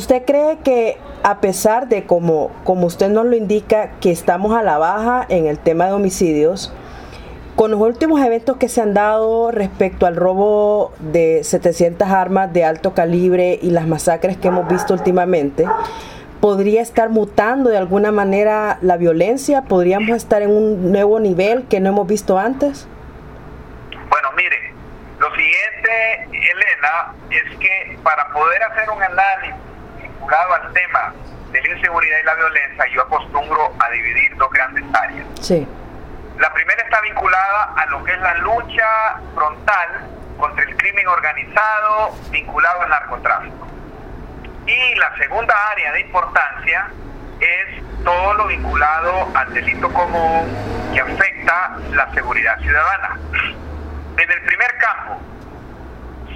¿Usted cree que a pesar de como, como usted nos lo indica, que estamos a la baja en el tema de homicidios, con los últimos eventos que se han dado respecto al robo de 700 armas de alto calibre y las masacres que hemos visto últimamente, ¿podría estar mutando de alguna manera la violencia? ¿Podríamos estar en un nuevo nivel que no hemos visto antes? Bueno, mire, lo siguiente, Elena, es que para poder hacer un análisis vinculado al tema de la inseguridad y la violencia, yo acostumbro a dividir dos grandes áreas. Sí. La primera está vinculada a lo que es la lucha frontal contra el crimen organizado vinculado al narcotráfico. Y la segunda área de importancia es todo lo vinculado al delito común que afecta la seguridad ciudadana. En el primer campo,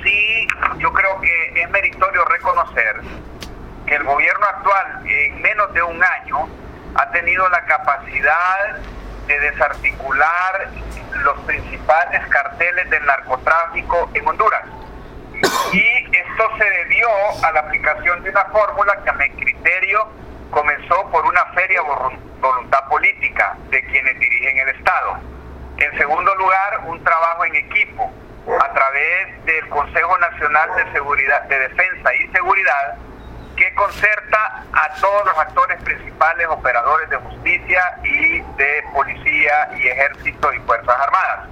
sí, yo creo que es meritorio reconocer el gobierno actual en menos de un año ha tenido la capacidad de desarticular los principales carteles del narcotráfico en Honduras. Y esto se debió a la aplicación de una fórmula que a mi criterio comenzó por una feria voluntad política de quienes dirigen el Estado. En segundo lugar, un trabajo en equipo a través del Consejo Nacional de Seguridad, de Defensa y Seguridad, que concerta a todos los actores principales, operadores de justicia y de policía y ejército y fuerzas armadas.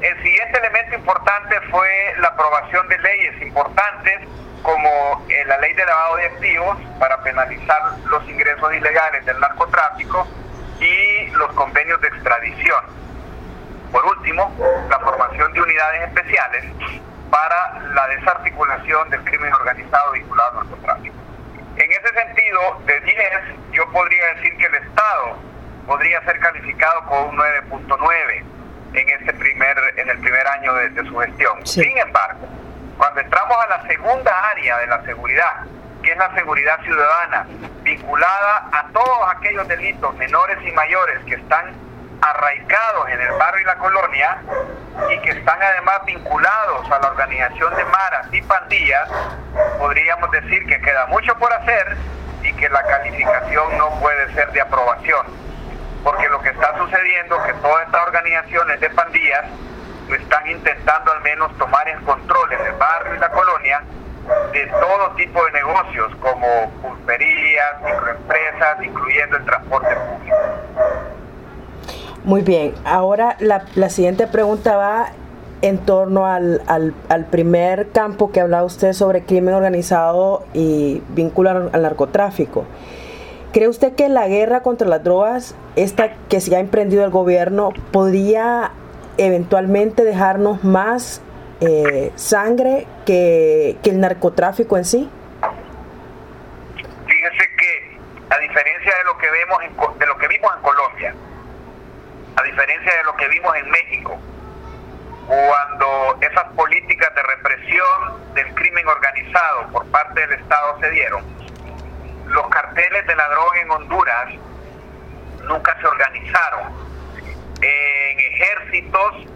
El siguiente elemento importante fue la aprobación de leyes importantes como eh, la ley de lavado de activos para penalizar los ingresos ilegales del narcotráfico y los convenios de extradición. Por último, la formación de unidades especiales para la desarticulación del crimen organizado vinculado al narcotráfico. En ese sentido, de 10, yo podría decir que el Estado podría ser calificado con un 9.9 en este primer en el primer año de, su gestión. Sin embargo, cuando entramos a la segunda área de la seguridad, que es la seguridad ciudadana, vinculada a todos aquellos delitos menores y mayores que están arraigados en el barrio y la colonia y que están además vinculados a la organización de maras y pandillas, podríamos decir que queda mucho por hacer y que la calificación no puede ser de aprobación. Porque lo que está sucediendo es que todas estas organizaciones de pandillas están intentando al menos tomar el control en el barrio y la colonia de todo tipo de negocios como pulperías, microempresas, incluyendo el transporte público. Muy bien, ahora la, la siguiente pregunta va en torno al, al, primer campo que hablaba usted sobre crimen organizado y vínculo al narcotráfico. ¿Cree usted que la guerra contra las drogas, esta que se ha emprendido el gobierno, podría eventualmente dejarnos más eh, sangre que, que, el narcotráfico en sí? Fíjese que, a diferencia de lo que vemos de lo que vimos en a diferencia de lo que vimos en México, cuando esas políticas de represión del crimen organizado por parte del Estado se dieron, los carteles de la droga en Honduras nunca se organizaron en ejércitos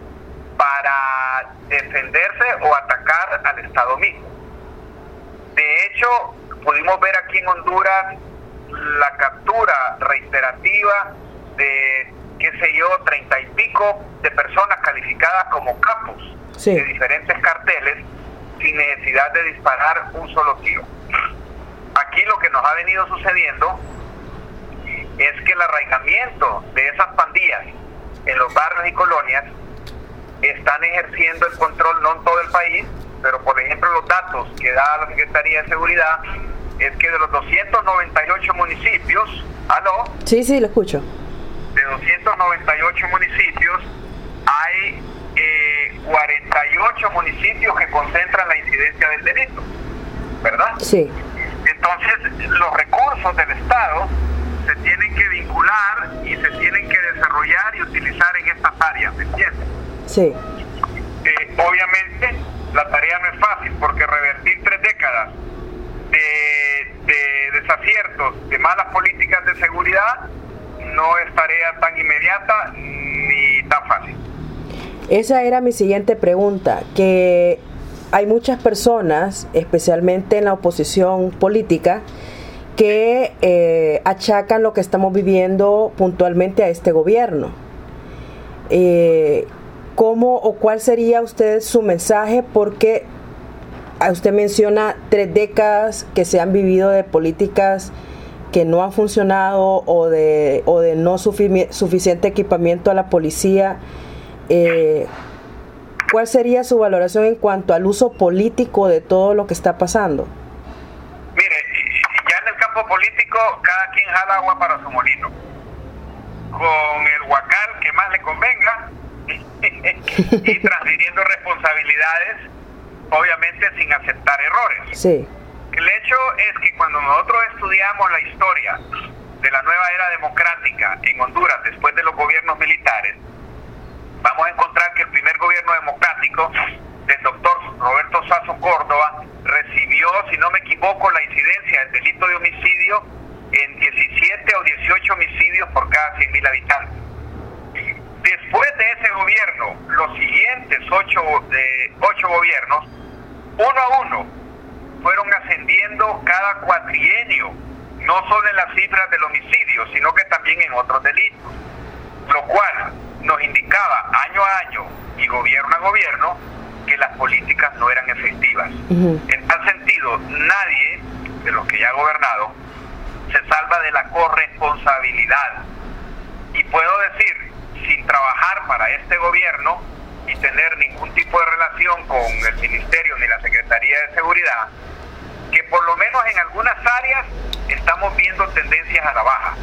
para defenderse o atacar al Estado mismo. De hecho, pudimos ver aquí en Honduras la captura reiterativa de qué sé yo, treinta y pico de personas calificadas como capos de diferentes carteles sin necesidad de disparar un solo tiro. Aquí lo que nos ha venido sucediendo es que el arraigamiento de esas pandillas en los barrios y colonias están ejerciendo el control no en todo el país, pero por ejemplo los datos que da la Secretaría de Seguridad es que de los 298 municipios, ¿aló? Sí, sí, lo escucho de 298 municipios, hay 48 eh, municipios que concentran la incidencia del delito, ¿verdad? Sí. Entonces, los recursos del Estado se tienen que vincular y se tienen que desarrollar y utilizar en estas áreas, ¿me entiendes? Sí. Eh, obviamente, la tarea no es fácil porque revertir tres décadas de, de desaciertos, de malas políticas de seguridad, no es tarea tan inmediata ni tan fácil. Esa era mi siguiente pregunta, que hay muchas personas, especialmente en la oposición política, que eh, achacan lo que estamos viviendo puntualmente a este gobierno. Eh, ¿Cómo o cuál sería usted su mensaje? Porque usted menciona tres décadas que se han vivido de políticas que no han funcionado o de, o de no suficiente equipamiento a la policía. Eh, ¿Cuál sería su valoración en cuanto al uso político de todo lo que está pasando? Mire, ya en el campo político cada quien jala agua para su molino. Con el huacal que más le convenga y transfiriendo responsabilidades, obviamente sin aceptar errores. Sí. El hecho es que cuando nosotros estudiamos la historia de la nueva era democrática en Honduras después de los gobiernos militares, vamos a encontrar que el primer gobierno democrático del doctor Roberto Sazo Córdoba recibió, si no me equivoco, la incidencia del delito de homicidio en 17 o 18 homicidios por cada 100.000 habitantes. Después de ese gobierno, los siguientes ocho, de, ocho gobiernos, uno a uno, fueron ascendiendo cada cuatrienio, no solo en las cifras del homicidio, sino que también en otros delitos, lo cual nos indicaba año a año y gobierno a gobierno que las políticas no eran efectivas. En tal sentido, nadie de los que ya ha gobernado se salva de la corresponsabilidad. Y puedo decir, sin trabajar para este gobierno y tener ningún tipo de relación con el Ministerio ni la Secretaría de Seguridad, que por lo menos en algunas áreas estamos viendo tendencias a la baja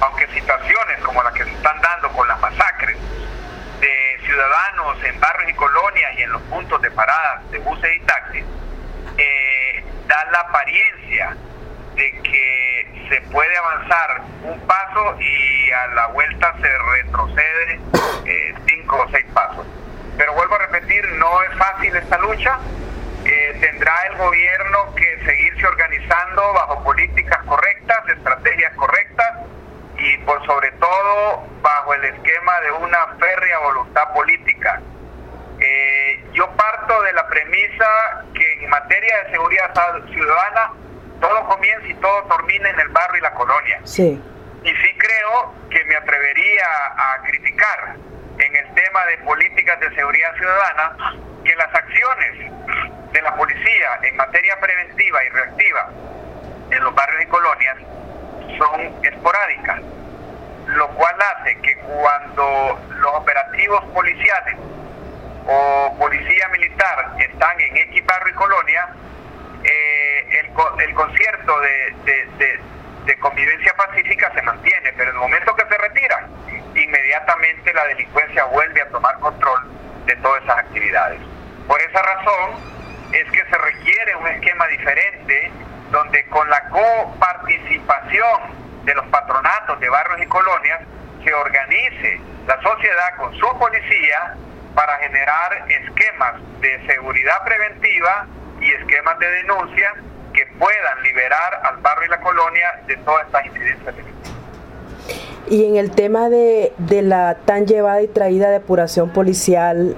aunque situaciones como las que se están dando con las masacres de ciudadanos en barrios y colonias y en los puntos de paradas de buses y taxis, eh, dan la apariencia de que se puede avanzar un paso y a la vuelta se retrocede eh, cinco o seis pasos. Pero vuelvo a repetir, no es fácil esta lucha. Eh, tendrá el gobierno que seguirse organizando bajo políticas correctas, estrategias correctas y por sobre todo bajo el esquema de una férrea voluntad política. Eh, yo parto de la premisa que en materia de seguridad ciudadana todo comienza y todo termina en el barrio y la colonia. Sí. Y sí creo que me atrevería a criticar en el tema de políticas de seguridad ciudadana que las acciones de la policía en materia preventiva y reactiva en los barrios y colonias son esporádicas, lo cual hace que cuando los operativos policiales o policía militar están en X barrio y colonia, eh, el, el, concierto de, de, convivencia pacífica se mantiene, pero en el momento que se retiran, inmediatamente la delincuencia vuelve a tomar control de todas esas actividades. Por esa razón es que se requiere un esquema diferente donde con la coparticipación de los patronatos de barrios y colonias se organice la sociedad con su policía para generar esquemas de seguridad preventiva y esquemas de denuncia que puedan liberar al barrio y la colonia de todas estas incidencias Y en el tema de, de la tan llevada y traída depuración policial,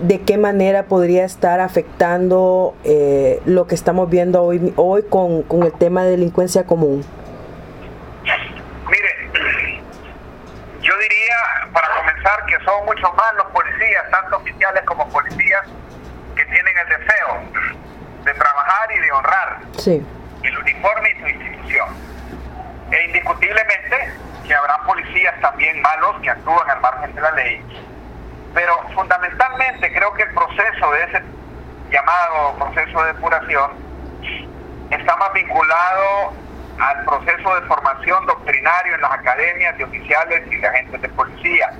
de qué manera podría estar afectando eh, lo que estamos viendo hoy, hoy con, con, el tema de delincuencia común? Mire, yo diría, para comenzar, que son muchos más los policías, tanto oficiales como policías, que tienen el deseo de trabajar y de honrar el uniforme y su institución. E indiscutiblemente que habrá policías también malos que actúan al margen de la ley pero fundamentalmente creo que el proceso de ese llamado proceso de depuración está más vinculado al proceso de formación doctrinario en las academias de oficiales y de agentes de policía.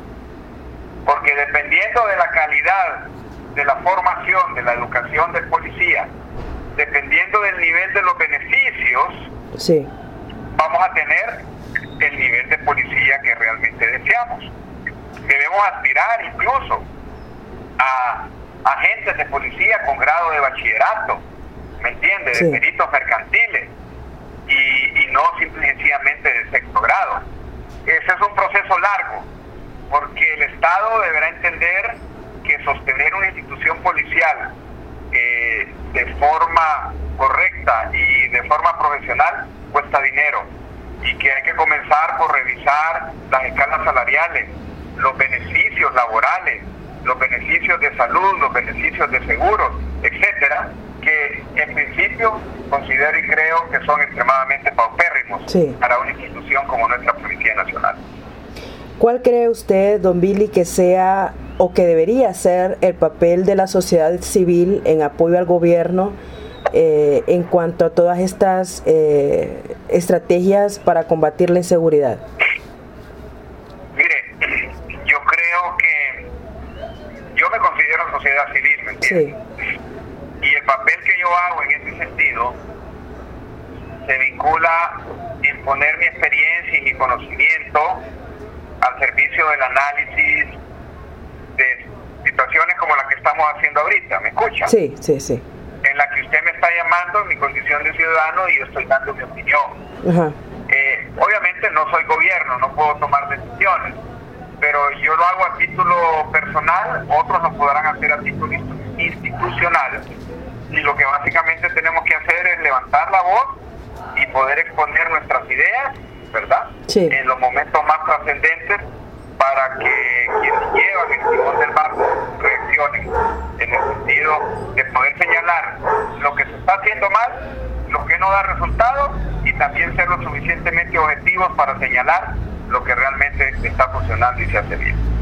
Porque dependiendo de la calidad de la formación, de la educación del policía, dependiendo del nivel de los beneficios, sí. vamos a tener el nivel de policía que realmente deseamos debemos aspirar incluso a agentes de policía con grado de bachillerato, ¿me entiendes? De peritos mercantiles y, no simple y sencillamente de sexto grado. Ese es un proceso largo, porque el Estado deberá entender que sostener una institución policial eh, de forma correcta y de forma profesional cuesta dinero y que hay que comenzar por revisar las escalas salariales, los beneficios laborales, los beneficios de salud, los beneficios de seguros, etcétera, que en principio considero y creo que son extremadamente paupérrimos para una institución como nuestra Policía Nacional. ¿Cuál cree usted, don Billy, que sea o que debería ser el papel de la sociedad civil en apoyo al gobierno eh, en cuanto a todas estas eh, estrategias para combatir la inseguridad? Mire, yo creo que yo me considero sociedad civil, ¿me entiendes? Sí. Y el papel que yo hago en ese sentido se vincula en poner mi experiencia y mi conocimiento al servicio del análisis de situaciones como las que estamos haciendo ahorita. ¿Me escucha? Sí, sí, sí. La que usted me está llamando en mi condición de ciudadano y yo estoy dando mi opinión. Eh, obviamente no soy gobierno, no puedo tomar decisiones, pero yo lo hago a título personal, otros lo podrán hacer a título institucional. Y lo que básicamente tenemos que hacer es levantar la voz y poder exponer nuestras ideas ¿verdad? En los momentos más trascendentes para que quienes llevan el timón del barco reaccionen en el sentido de poder señalar lo que se está mal, lo que no da resultados y también ser lo suficientemente objetivos para señalar lo que realmente está funcionando y se hace bien.